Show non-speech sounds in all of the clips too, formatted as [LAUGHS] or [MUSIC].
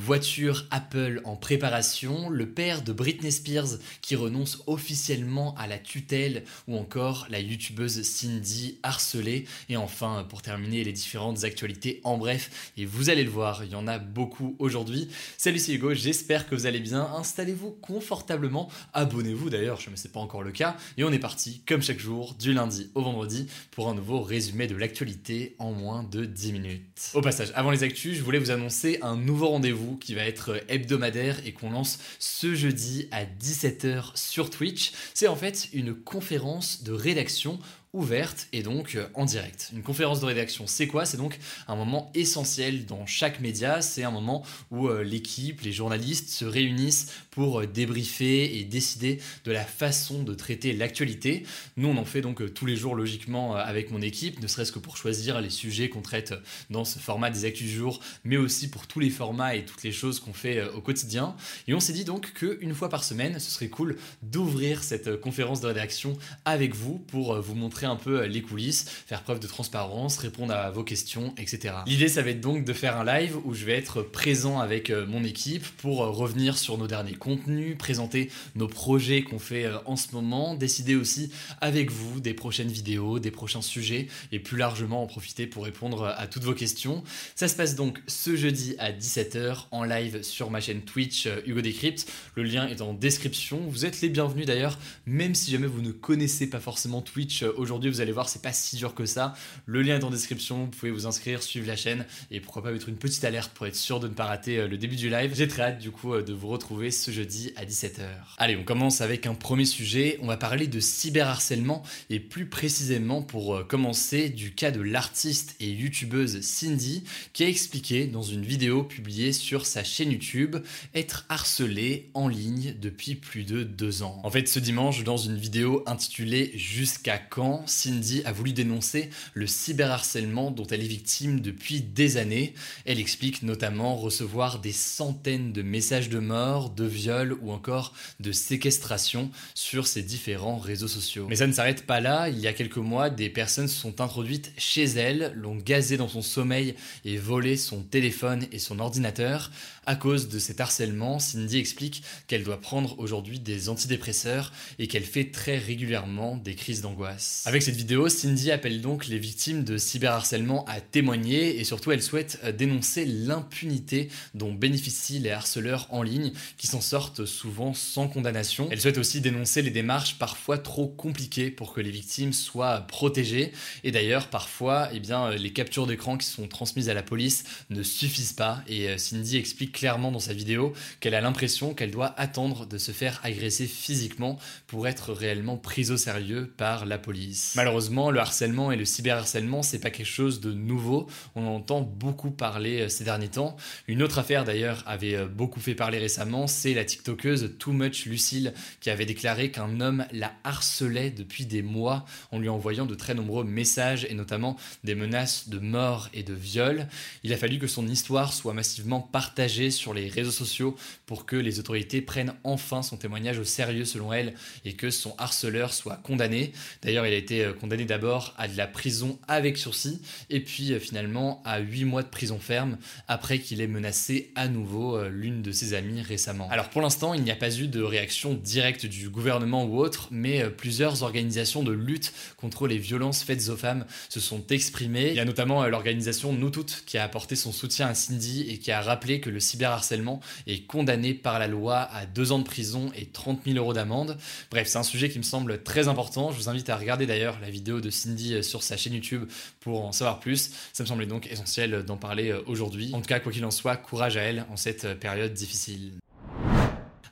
Voiture Apple en préparation, le père de Britney Spears qui renonce officiellement à la tutelle ou encore la youtubeuse Cindy harcelée et enfin pour terminer les différentes actualités en bref et vous allez le voir il y en a beaucoup aujourd'hui. Salut c'est Hugo, j'espère que vous allez bien, installez-vous confortablement, abonnez-vous d'ailleurs je ne sais pas encore le cas et on est parti comme chaque jour du lundi au vendredi pour un nouveau résumé de l'actualité en moins de 10 minutes. Au passage avant les actus je voulais vous annoncer un nouveau rendez-vous qui va être hebdomadaire et qu'on lance ce jeudi à 17h sur Twitch. C'est en fait une conférence de rédaction ouverte et donc euh, en direct. Une conférence de rédaction, c'est quoi? C'est donc un moment essentiel dans chaque média. C'est un moment où euh, l'équipe, les journalistes se réunissent pour euh, débriefer et décider de la façon de traiter l'actualité. Nous, on en fait donc tous les jours logiquement avec mon équipe, ne serait-ce que pour choisir les sujets qu'on traite dans ce format des actus du jour, mais aussi pour tous les formats et toutes les choses qu'on fait au quotidien. Et on s'est dit donc qu'une fois par semaine, ce serait cool d'ouvrir cette conférence de rédaction avec vous pour vous montrer un peu euh, les coulisses, faire preuve de transparence, répondre à vos questions, etc. L'idée, ça va être donc de faire un live où je vais être présent avec euh, mon équipe pour euh, revenir sur nos derniers contenus, présenter nos projets qu'on fait en ce moment, décider aussi avec vous des prochaines vidéos, des prochains sujets et plus largement en profiter pour répondre à toutes vos questions. Ça se passe donc ce jeudi à 17h en live sur ma chaîne Twitch Hugo Decrypt. Le lien est en description. Vous êtes les bienvenus d'ailleurs, même si jamais vous ne connaissez pas forcément Twitch aujourd'hui aujourd'hui, vous allez voir, c'est pas si dur que ça. Le lien est en description, vous pouvez vous inscrire, suivre la chaîne et pourquoi pas mettre une petite alerte pour être sûr de ne pas rater euh, le début du live. J'ai très hâte du coup euh, de vous retrouver ce jeudi à 17h. Allez, on commence avec un premier sujet. On va parler de cyberharcèlement et plus précisément pour euh, commencer du cas de l'artiste et youtubeuse Cindy qui a expliqué dans une vidéo publiée sur sa chaîne YouTube être harcelée en ligne depuis plus de deux ans. En fait, ce dimanche, dans une vidéo intitulée Jusqu'à quand? Cindy a voulu dénoncer le cyberharcèlement dont elle est victime depuis des années. Elle explique notamment recevoir des centaines de messages de mort, de viol ou encore de séquestration sur ses différents réseaux sociaux. Mais ça ne s'arrête pas là. Il y a quelques mois, des personnes se sont introduites chez elle, l'ont gazé dans son sommeil et volé son téléphone et son ordinateur. À cause de cet harcèlement, Cindy explique qu'elle doit prendre aujourd'hui des antidépresseurs et qu'elle fait très régulièrement des crises d'angoisse. Avec cette vidéo, Cindy appelle donc les victimes de cyberharcèlement à témoigner et surtout elle souhaite euh, dénoncer l'impunité dont bénéficient les harceleurs en ligne qui s'en sortent souvent sans condamnation. Elle souhaite aussi dénoncer les démarches parfois trop compliquées pour que les victimes soient protégées et d'ailleurs parfois eh euh, les captures d'écran qui sont transmises à la police ne suffisent pas et euh, Cindy explique clairement dans sa vidéo qu'elle a l'impression qu'elle doit attendre de se faire agresser physiquement pour être réellement prise au sérieux par la police. Malheureusement, le harcèlement et le cyberharcèlement, c'est pas quelque chose de nouveau. On en entend beaucoup parler euh, ces derniers temps. Une autre affaire d'ailleurs avait euh, beaucoup fait parler récemment, c'est la TikTokeuse Too Much Lucille qui avait déclaré qu'un homme la harcelait depuis des mois en lui envoyant de très nombreux messages et notamment des menaces de mort et de viol. Il a fallu que son histoire soit massivement partagée sur les réseaux sociaux pour que les autorités prennent enfin son témoignage au sérieux selon elle et que son harceleur soit condamné. D'ailleurs, il a été euh, condamné d'abord à de la prison avec sursis et puis euh, finalement à 8 mois de prison ferme après qu'il ait menacé à nouveau euh, l'une de ses amies récemment. Alors pour l'instant, il n'y a pas eu de réaction directe du gouvernement ou autre, mais plusieurs organisations de lutte contre les violences faites aux femmes se sont exprimées. Il y a notamment l'organisation Nous Toutes qui a apporté son soutien à Cindy et qui a rappelé que le cyber cyberharcèlement est condamné par la loi à deux ans de prison et 30 000 euros d'amende. Bref, c'est un sujet qui me semble très important. Je vous invite à regarder d'ailleurs d'ailleurs la vidéo de Cindy sur sa chaîne YouTube pour en savoir plus. Ça me semblait donc essentiel d'en parler aujourd'hui. En tout cas, quoi qu'il en soit, courage à elle en cette période difficile.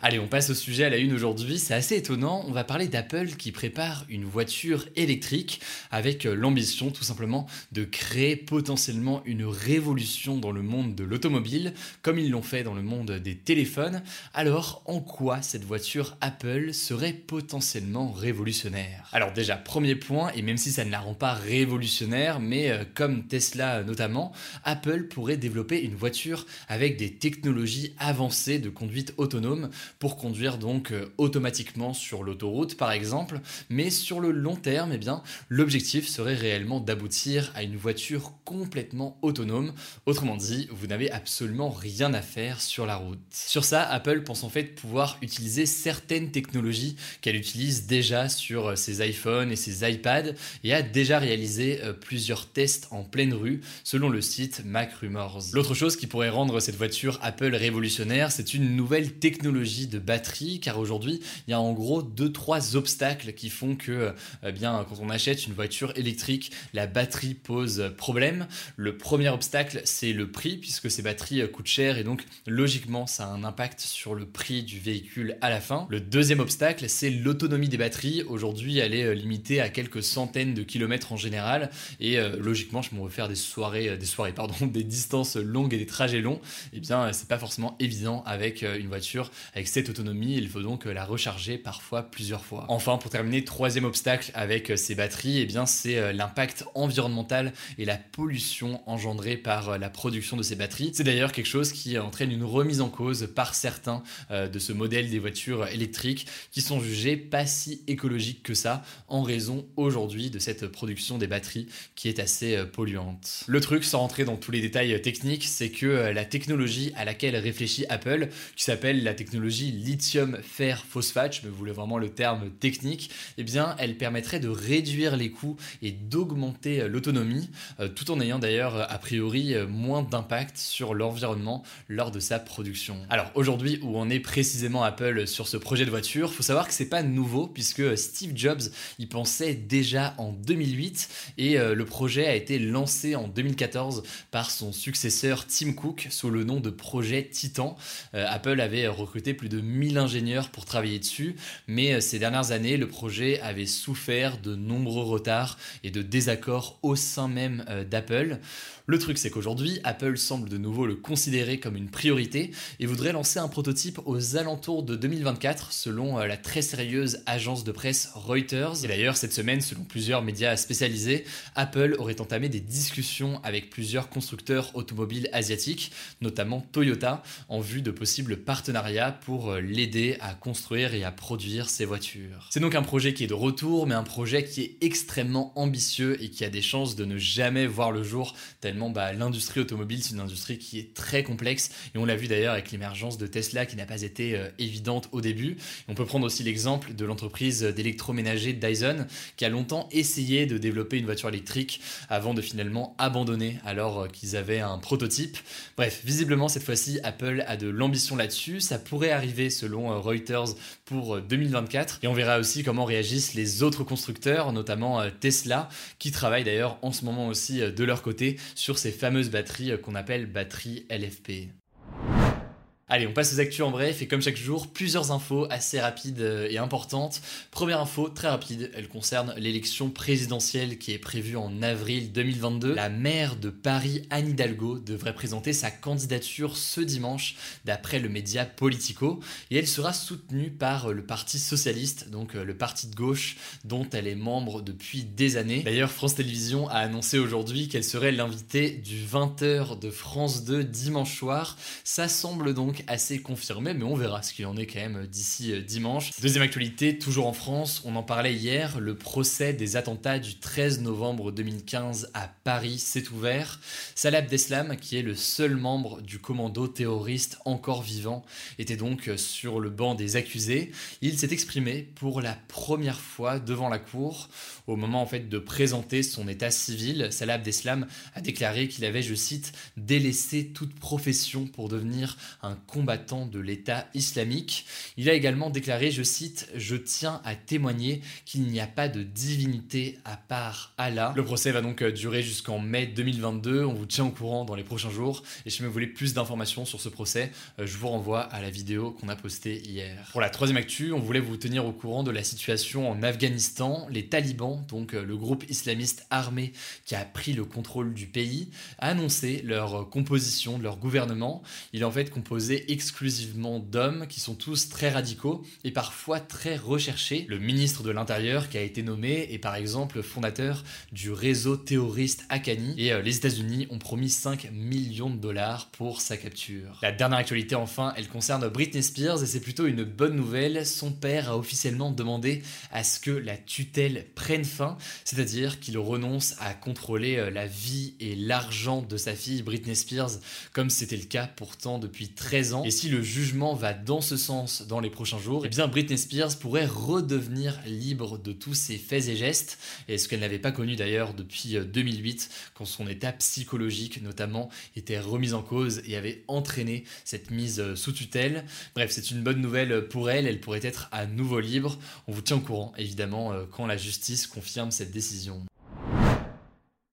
Allez, on passe au sujet à la une aujourd'hui. C'est assez étonnant. On va parler d'Apple qui prépare une voiture électrique avec euh, l'ambition tout simplement de créer potentiellement une révolution dans le monde de l'automobile, comme ils l'ont fait dans le monde des téléphones. Alors, en quoi cette voiture Apple serait potentiellement révolutionnaire? Alors déjà, premier point, et même si ça ne la rend pas révolutionnaire, mais euh, comme Tesla notamment, Apple pourrait développer une voiture avec des technologies avancées de conduite autonome pour conduire donc euh, automatiquement sur l'autoroute par exemple, mais sur le long terme, eh bien, l'objectif serait réellement d'aboutir à une voiture complètement autonome. Autrement dit, vous n'avez absolument rien à faire sur la route. Sur ça, Apple pense en fait pouvoir utiliser certaines technologies qu'elle utilise déjà sur euh, ses iPhones et ses iPads et a déjà réalisé euh, plusieurs tests en pleine rue selon le site Mac Rumors. L'autre chose qui pourrait rendre cette voiture Apple révolutionnaire, c'est une nouvelle technologie de batterie, car aujourd'hui, il y a en gros deux trois obstacles qui font que, eh bien, quand on achète une voiture électrique, la batterie pose problème. Le premier obstacle, c'est le prix, puisque ces batteries coûtent cher et donc logiquement, ça a un impact sur le prix du véhicule à la fin. Le deuxième obstacle, c'est l'autonomie des batteries. Aujourd'hui, elle est euh, limitée à quelques centaines de kilomètres en général, et euh, logiquement, je m'en faire des soirées, euh, des soirées, pardon, [LAUGHS] des distances longues et des trajets longs. Et eh bien, c'est pas forcément évident avec une voiture avec cette autonomie, il faut donc la recharger parfois plusieurs fois. Enfin, pour terminer, troisième obstacle avec ces batteries, et eh bien c'est euh, l'impact environnemental et la pollution engendrée par euh, la production de ces batteries. C'est d'ailleurs quelque chose qui entraîne une remise en cause par certains euh, de ce modèle des voitures électriques qui sont jugées pas si écologiques que ça en raison aujourd'hui de cette production des batteries qui est assez polluante. Le truc, sans rentrer dans tous les détails techniques, c'est que la technologie à laquelle réfléchit Apple, qui s'appelle la technologie lithium fer phosphate, je me voulais vraiment le terme technique, eh bien elle permettrait de réduire les coûts et d'augmenter euh, l'autonomie, euh, tout en ayant d'ailleurs euh, a priori moins d'impact sur l'environnement lors de sa production. Alors aujourd'hui où on est précisément Apple sur ce projet de voiture, faut savoir que c'est pas nouveau puisque Steve Jobs y pensait déjà en 2008 et le projet a été lancé en 2014 par son successeur Tim Cook sous le nom de projet Titan. Apple avait recruté plus de 1000 ingénieurs pour travailler dessus, mais euh, ces dernières années, le projet avait souffert de nombreux retards et de désaccords au sein même euh, d'Apple. Le truc, c'est qu'aujourd'hui, Apple semble de nouveau le considérer comme une priorité et voudrait lancer un prototype aux alentours de 2024, selon euh, la très sérieuse agence de presse Reuters. Et d'ailleurs, cette semaine, selon plusieurs médias spécialisés, Apple aurait entamé des discussions avec plusieurs constructeurs automobiles asiatiques, notamment Toyota, en vue de possibles partenariats pour euh, l'aider à construire et à produire ses voitures. C'est donc un projet qui est de retour, mais un projet qui est extrêmement ambitieux et qui a des chances de ne jamais voir le jour, tellement bah, l'industrie automobile, c'est une industrie qui est très complexe, et on l'a vu d'ailleurs avec l'émergence de Tesla qui n'a pas été euh, évidente au début. on peut prendre aussi l'exemple de l'entreprise d'électroménager Dyson, qui a longtemps essayé de développer une voiture électrique avant de finalement abandonner alors euh, qu'ils avaient un prototype. Bref, visiblement cette fois-ci, Apple a de l'ambition là-dessus, ça pourrait arriver selon euh, Reuters pour 2024. Euh, Et on verra aussi comment réagissent les autres constructeurs, notamment Tesla, qui travaillent d'ailleurs en ce moment aussi de leur côté ces fameuses batteries qu'on appelle batteries LFP. Allez, on passe aux actus en bref et comme chaque jour, plusieurs infos assez rapides euh, et importantes. Première info très rapide, elle concerne l'élection présidentielle qui est prévue en avril 2022. La maire de Paris, Anne Hidalgo, devrait présenter sa candidature ce dimanche d'après le média Politico et elle sera soutenue par le Parti socialiste, donc euh, le parti de gauche dont elle est membre depuis des années. D'ailleurs, France Télévisions a annoncé aujourd'hui qu'elle serait l'invitée du 20h de France 2 dimanche soir. Ça semble donc assez confirmé, mais on verra ce qu'il en est quand même d'ici euh, dimanche. Deuxième actualité, toujours en France, on en parlait hier, le procès des attentats du 13 novembre 2015 à Paris s'est ouvert. Salah Abdeslam, qui est le seul membre du commando terroriste encore vivant, était donc sur le banc des accusés. Il s'est exprimé pour la première fois devant la cour au moment en fait de présenter son état civil. Salah Abdeslam a déclaré qu'il avait, je cite, délaissé toute profession pour devenir un combattant de l'État islamique. Il a également déclaré, je cite, Je tiens à témoigner qu'il n'y a pas de divinité à part Allah. Le procès va donc durer jusqu'en mai 2022. On vous tient au courant dans les prochains jours. Et si vous voulez plus d'informations sur ce procès, euh, je vous renvoie à la vidéo qu'on a postée hier. Pour la troisième actu, on voulait vous tenir au courant de la situation en Afghanistan. Les talibans, donc euh, le groupe islamiste armé qui a pris le contrôle du pays, a annoncé leur composition leur gouvernement. Il est en fait composé exclusivement d'hommes qui sont tous très radicaux et parfois très recherchés. Le ministre de l'Intérieur qui a été nommé est par exemple fondateur du réseau terroriste Akani et euh, les États-Unis ont promis 5 millions de dollars pour sa capture. La dernière actualité enfin, elle concerne Britney Spears et c'est plutôt une bonne nouvelle. Son père a officiellement demandé à ce que la tutelle prenne fin, c'est-à-dire qu'il renonce à contrôler euh, la vie et l'argent de sa fille Britney Spears, comme c'était le cas pourtant depuis 13 Et si le jugement va dans ce sens dans les prochains jours, eh bien Britney Spears pourrait redevenir libre de tous ses faits et gestes, et ce qu'elle n'avait pas connu d'ailleurs depuis 2008, euh, quand son état psychologique notamment était remise en cause et avait entraîné cette mise euh, sous tutelle. Bref, c'est une bonne nouvelle pour elle, elle pourrait être à nouveau libre. On vous tient au courant évidemment quand la justice confirme cette décision.